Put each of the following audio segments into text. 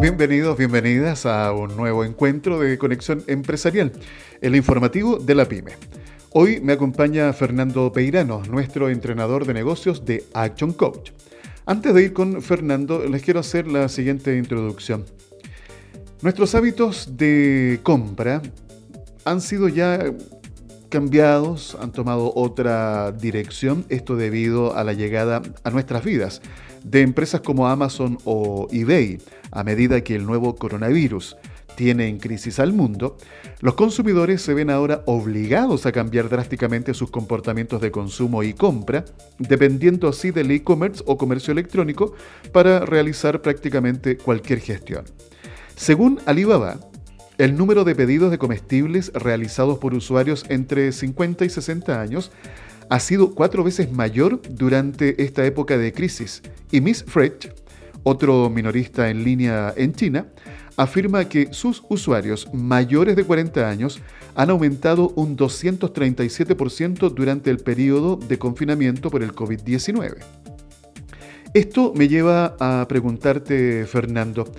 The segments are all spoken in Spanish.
Bienvenidos, bienvenidas a un nuevo encuentro de Conexión Empresarial, el informativo de la PyME. Hoy me acompaña Fernando Peirano, nuestro entrenador de negocios de Action Coach. Antes de ir con Fernando, les quiero hacer la siguiente introducción. Nuestros hábitos de compra han sido ya cambiados, han tomado otra dirección, esto debido a la llegada a nuestras vidas de empresas como Amazon o eBay, a medida que el nuevo coronavirus tiene en crisis al mundo, los consumidores se ven ahora obligados a cambiar drásticamente sus comportamientos de consumo y compra, dependiendo así del e-commerce o comercio electrónico para realizar prácticamente cualquier gestión. Según Alibaba, el número de pedidos de comestibles realizados por usuarios entre 50 y 60 años ha sido cuatro veces mayor durante esta época de crisis y Miss Fresh, otro minorista en línea en China, afirma que sus usuarios mayores de 40 años han aumentado un 237% durante el periodo de confinamiento por el COVID-19. Esto me lleva a preguntarte, Fernando,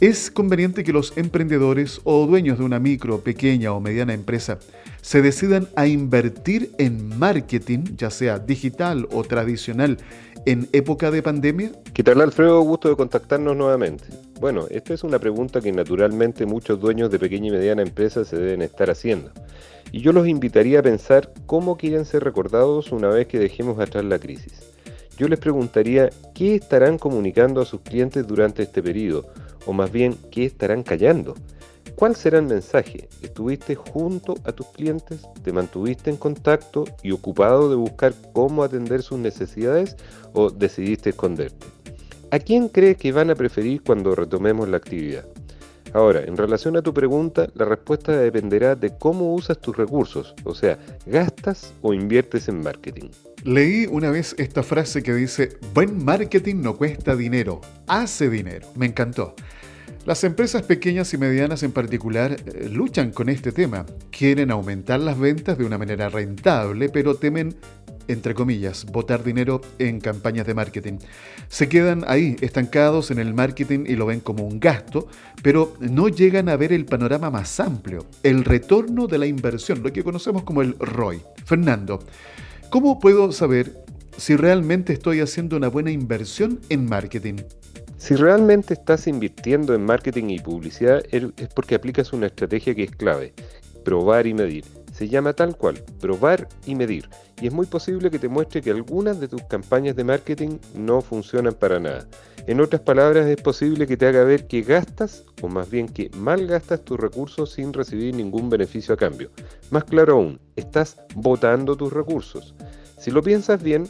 ¿es conveniente que los emprendedores o dueños de una micro, pequeña o mediana empresa se decidan a invertir en marketing, ya sea digital o tradicional, en época de pandemia? ¿Qué tal Alfredo? Gusto de contactarnos nuevamente. Bueno, esta es una pregunta que naturalmente muchos dueños de pequeña y mediana empresa se deben estar haciendo. Y yo los invitaría a pensar cómo quieren ser recordados una vez que dejemos atrás la crisis. Yo les preguntaría qué estarán comunicando a sus clientes durante este periodo, o más bien qué estarán callando. ¿Cuál será el mensaje? ¿Estuviste junto a tus clientes? ¿Te mantuviste en contacto y ocupado de buscar cómo atender sus necesidades o decidiste esconderte? ¿A quién crees que van a preferir cuando retomemos la actividad? Ahora, en relación a tu pregunta, la respuesta dependerá de cómo usas tus recursos, o sea, gastas o inviertes en marketing. Leí una vez esta frase que dice, buen marketing no cuesta dinero, hace dinero. Me encantó. Las empresas pequeñas y medianas en particular eh, luchan con este tema. Quieren aumentar las ventas de una manera rentable, pero temen, entre comillas, botar dinero en campañas de marketing. Se quedan ahí, estancados en el marketing y lo ven como un gasto, pero no llegan a ver el panorama más amplio, el retorno de la inversión, lo que conocemos como el ROI. Fernando, ¿cómo puedo saber si realmente estoy haciendo una buena inversión en marketing? Si realmente estás invirtiendo en marketing y publicidad er, es porque aplicas una estrategia que es clave, probar y medir. Se llama tal cual, probar y medir. Y es muy posible que te muestre que algunas de tus campañas de marketing no funcionan para nada. En otras palabras, es posible que te haga ver que gastas, o más bien que malgastas tus recursos sin recibir ningún beneficio a cambio. Más claro aún, estás botando tus recursos. Si lo piensas bien,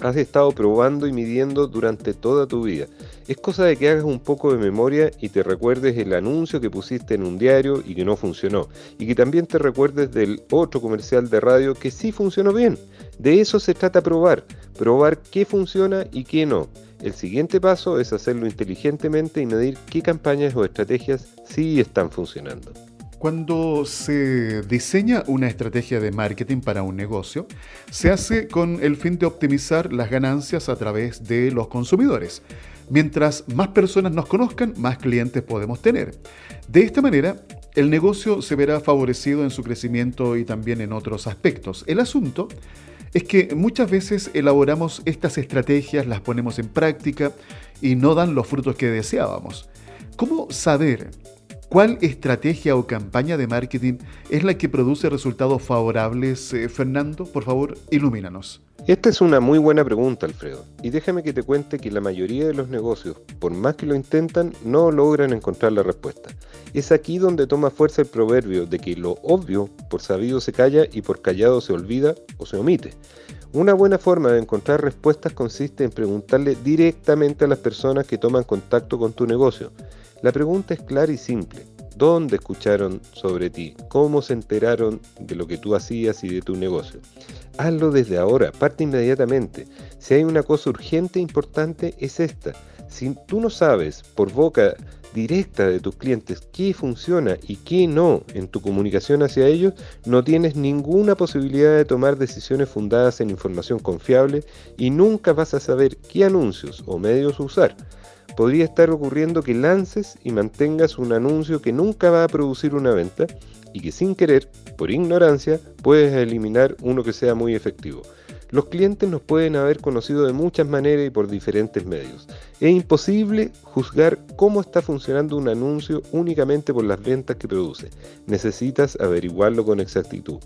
has estado probando y midiendo durante toda tu vida. Es cosa de que hagas un poco de memoria y te recuerdes el anuncio que pusiste en un diario y que no funcionó. Y que también te recuerdes del otro comercial de radio que sí funcionó bien. De eso se trata probar. Probar qué funciona y qué no. El siguiente paso es hacerlo inteligentemente y medir qué campañas o estrategias sí están funcionando. Cuando se diseña una estrategia de marketing para un negocio, se hace con el fin de optimizar las ganancias a través de los consumidores. Mientras más personas nos conozcan, más clientes podemos tener. De esta manera, el negocio se verá favorecido en su crecimiento y también en otros aspectos. El asunto es que muchas veces elaboramos estas estrategias, las ponemos en práctica y no dan los frutos que deseábamos. ¿Cómo saber ¿Cuál estrategia o campaña de marketing es la que produce resultados favorables, eh, Fernando? Por favor, ilumínanos. Esta es una muy buena pregunta, Alfredo. Y déjame que te cuente que la mayoría de los negocios, por más que lo intentan, no logran encontrar la respuesta. Es aquí donde toma fuerza el proverbio de que lo obvio por sabido se calla y por callado se olvida o se omite. Una buena forma de encontrar respuestas consiste en preguntarle directamente a las personas que toman contacto con tu negocio. La pregunta es clara y simple. ¿Dónde escucharon sobre ti? ¿Cómo se enteraron de lo que tú hacías y de tu negocio? Hazlo desde ahora, parte inmediatamente. Si hay una cosa urgente e importante, es esta. Si tú no sabes por boca directa de tus clientes qué funciona y qué no en tu comunicación hacia ellos, no tienes ninguna posibilidad de tomar decisiones fundadas en información confiable y nunca vas a saber qué anuncios o medios usar. Podría estar ocurriendo que lances y mantengas un anuncio que nunca va a producir una venta y que sin querer, por ignorancia, puedes eliminar uno que sea muy efectivo. Los clientes nos pueden haber conocido de muchas maneras y por diferentes medios. Es imposible juzgar cómo está funcionando un anuncio únicamente por las ventas que produce. Necesitas averiguarlo con exactitud.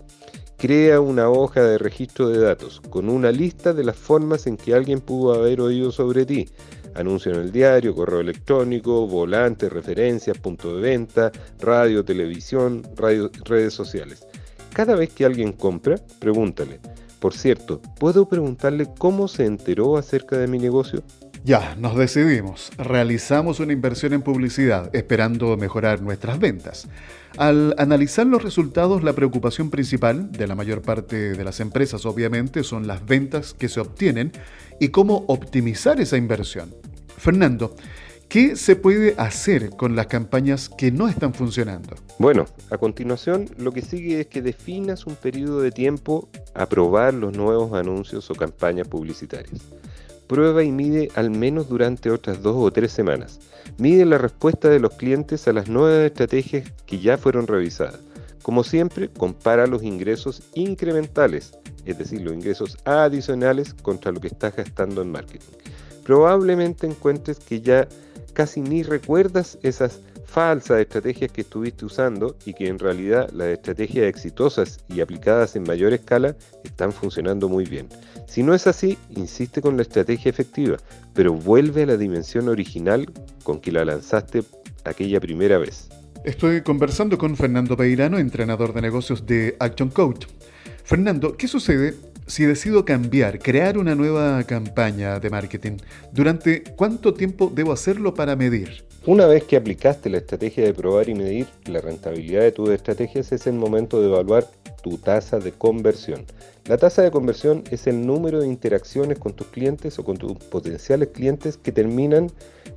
Crea una hoja de registro de datos con una lista de las formas en que alguien pudo haber oído sobre ti. Anuncio en el diario, correo electrónico, volante, referencias, punto de venta, radio, televisión, redes sociales. Cada vez que alguien compra, pregúntale, por cierto, ¿puedo preguntarle cómo se enteró acerca de mi negocio? Ya, nos decidimos. Realizamos una inversión en publicidad, esperando mejorar nuestras ventas. Al analizar los resultados, la preocupación principal de la mayor parte de las empresas, obviamente, son las ventas que se obtienen y cómo optimizar esa inversión. Fernando, ¿Qué se puede hacer con las campañas que no están funcionando? Bueno, a continuación lo que sigue es que definas un periodo de tiempo a probar los nuevos anuncios o campañas publicitarias. Prueba y mide al menos durante otras dos o tres semanas. Mide la respuesta de los clientes a las nuevas estrategias que ya fueron revisadas. Como siempre, compara los ingresos incrementales, es decir, los ingresos adicionales contra lo que estás gastando en marketing. Probablemente encuentres que ya casi ni recuerdas esas falsas estrategias que estuviste usando y que en realidad las estrategias exitosas y aplicadas en mayor escala están funcionando muy bien. Si no es así, insiste con la estrategia efectiva, pero vuelve a la dimensión original con que la lanzaste aquella primera vez. Estoy conversando con Fernando Peirano, entrenador de negocios de Action Coach. Fernando, ¿qué sucede si decido cambiar, crear una nueva campaña de marketing, ¿durante cuánto tiempo debo hacerlo para medir? Una vez que aplicaste la estrategia de probar y medir la rentabilidad de tus estrategias, es el momento de evaluar tu tasa de conversión. La tasa de conversión es el número de interacciones con tus clientes o con tus potenciales clientes que terminan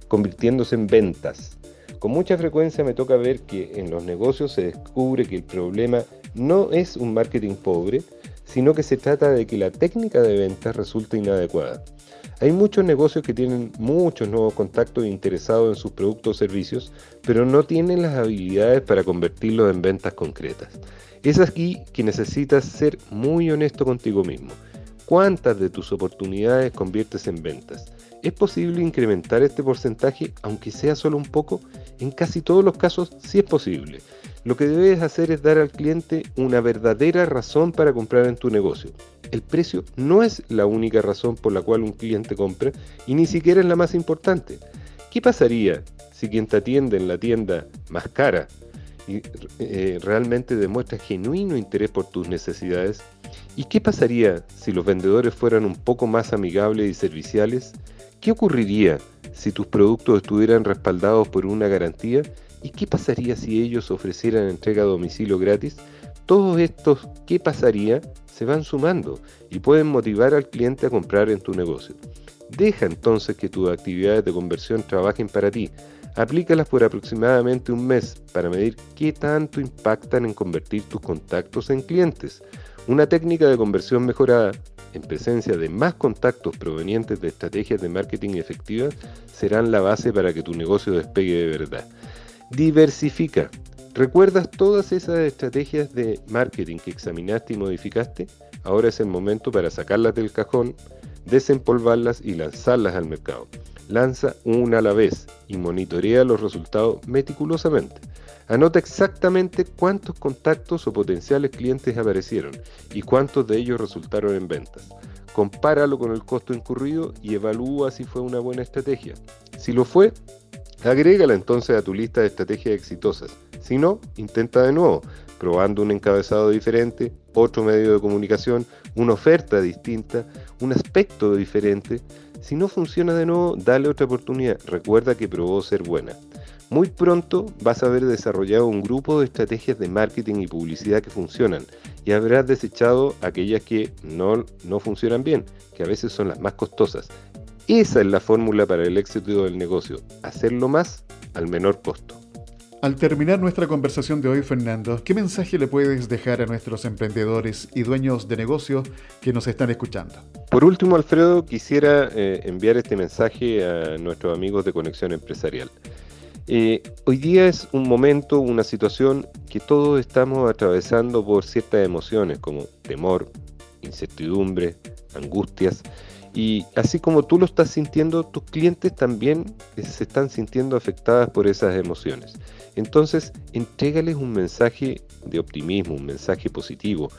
convirtiéndose en ventas. Con mucha frecuencia me toca ver que en los negocios se descubre que el problema no es un marketing pobre, sino que se trata de que la técnica de ventas resulta inadecuada. Hay muchos negocios que tienen muchos nuevos contactos interesados en sus productos o servicios, pero no tienen las habilidades para convertirlos en ventas concretas. Es aquí que necesitas ser muy honesto contigo mismo. ¿Cuántas de tus oportunidades conviertes en ventas? ¿Es posible incrementar este porcentaje aunque sea solo un poco? En casi todos los casos sí es posible. Lo que debes hacer es dar al cliente una verdadera razón para comprar en tu negocio. El precio no es la única razón por la cual un cliente compra y ni siquiera es la más importante. ¿Qué pasaría si quien te atiende en la tienda más cara y, eh, realmente demuestra genuino interés por tus necesidades? ¿Y qué pasaría si los vendedores fueran un poco más amigables y serviciales? ¿Qué ocurriría si tus productos estuvieran respaldados por una garantía ¿Y qué pasaría si ellos ofrecieran entrega a domicilio gratis? Todos estos ¿qué pasaría? se van sumando y pueden motivar al cliente a comprar en tu negocio. Deja entonces que tus actividades de conversión trabajen para ti. Aplícalas por aproximadamente un mes para medir qué tanto impactan en convertir tus contactos en clientes. Una técnica de conversión mejorada, en presencia de más contactos provenientes de estrategias de marketing efectivas, serán la base para que tu negocio despegue de verdad. Diversifica. ¿Recuerdas todas esas estrategias de marketing que examinaste y modificaste? Ahora es el momento para sacarlas del cajón, desempolvarlas y lanzarlas al mercado. Lanza una a la vez y monitorea los resultados meticulosamente. Anota exactamente cuántos contactos o potenciales clientes aparecieron y cuántos de ellos resultaron en ventas. Compáralo con el costo incurrido y evalúa si fue una buena estrategia. Si lo fue, Agrégala entonces a tu lista de estrategias exitosas. Si no, intenta de nuevo, probando un encabezado diferente, otro medio de comunicación, una oferta distinta, un aspecto diferente. Si no funciona de nuevo, dale otra oportunidad. Recuerda que probó ser buena. Muy pronto vas a haber desarrollado un grupo de estrategias de marketing y publicidad que funcionan y habrás desechado aquellas que no, no funcionan bien, que a veces son las más costosas esa es la fórmula para el éxito del negocio, hacerlo más al menor costo. Al terminar nuestra conversación de hoy, Fernando, ¿qué mensaje le puedes dejar a nuestros emprendedores y dueños de negocios que nos están escuchando? Por último, Alfredo, quisiera eh, enviar este mensaje a nuestros amigos de Conexión Empresarial. Eh, hoy día es un momento, una situación que todos estamos atravesando por ciertas emociones como temor, incertidumbre, angustias. Y así como tú lo estás sintiendo, tus clientes también eh, se están sintiendo afectadas por esas emociones. Entonces, entrégales un mensaje de optimismo, un mensaje positivo.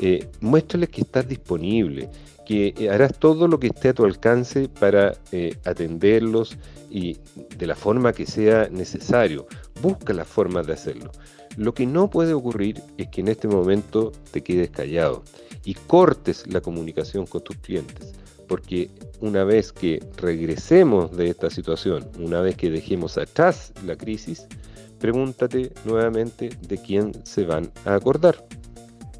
Eh, muéstrales que estás disponible, que eh, harás todo lo que esté a tu alcance para atenderlos y de la forma que sea necesario. Busca la forma de hacerlo. Lo que no puede ocurrir es que en este momento te quedes callado y cortes la comunicación con tus clientes porque una vez que regresemos de esta situación, una vez que dejemos atrás la crisis, pregúntate nuevamente de quién se van a acordar.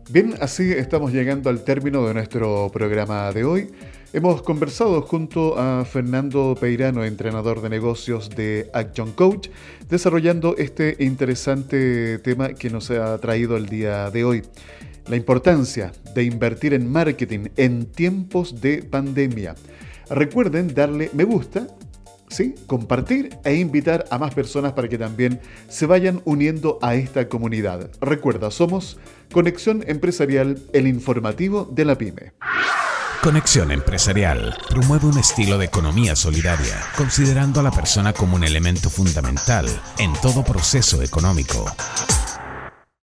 Bien, así estamos llegando al término de nuestro programa de hoy. Hemos conversado junto a Fernando Peirano, entrenador de negocios de Action Coach, desarrollando este interesante tema que nos ha traído el día de hoy la importancia de invertir en marketing en tiempos de pandemia. Recuerden darle me gusta, ¿sí? compartir e invitar a más personas para que también se vayan uniendo a esta comunidad. Recuerda, somos Conexión Empresarial, el informativo de la pyme. Conexión Empresarial promueve un estilo de economía solidaria, considerando a la persona como un elemento fundamental en todo proceso económico.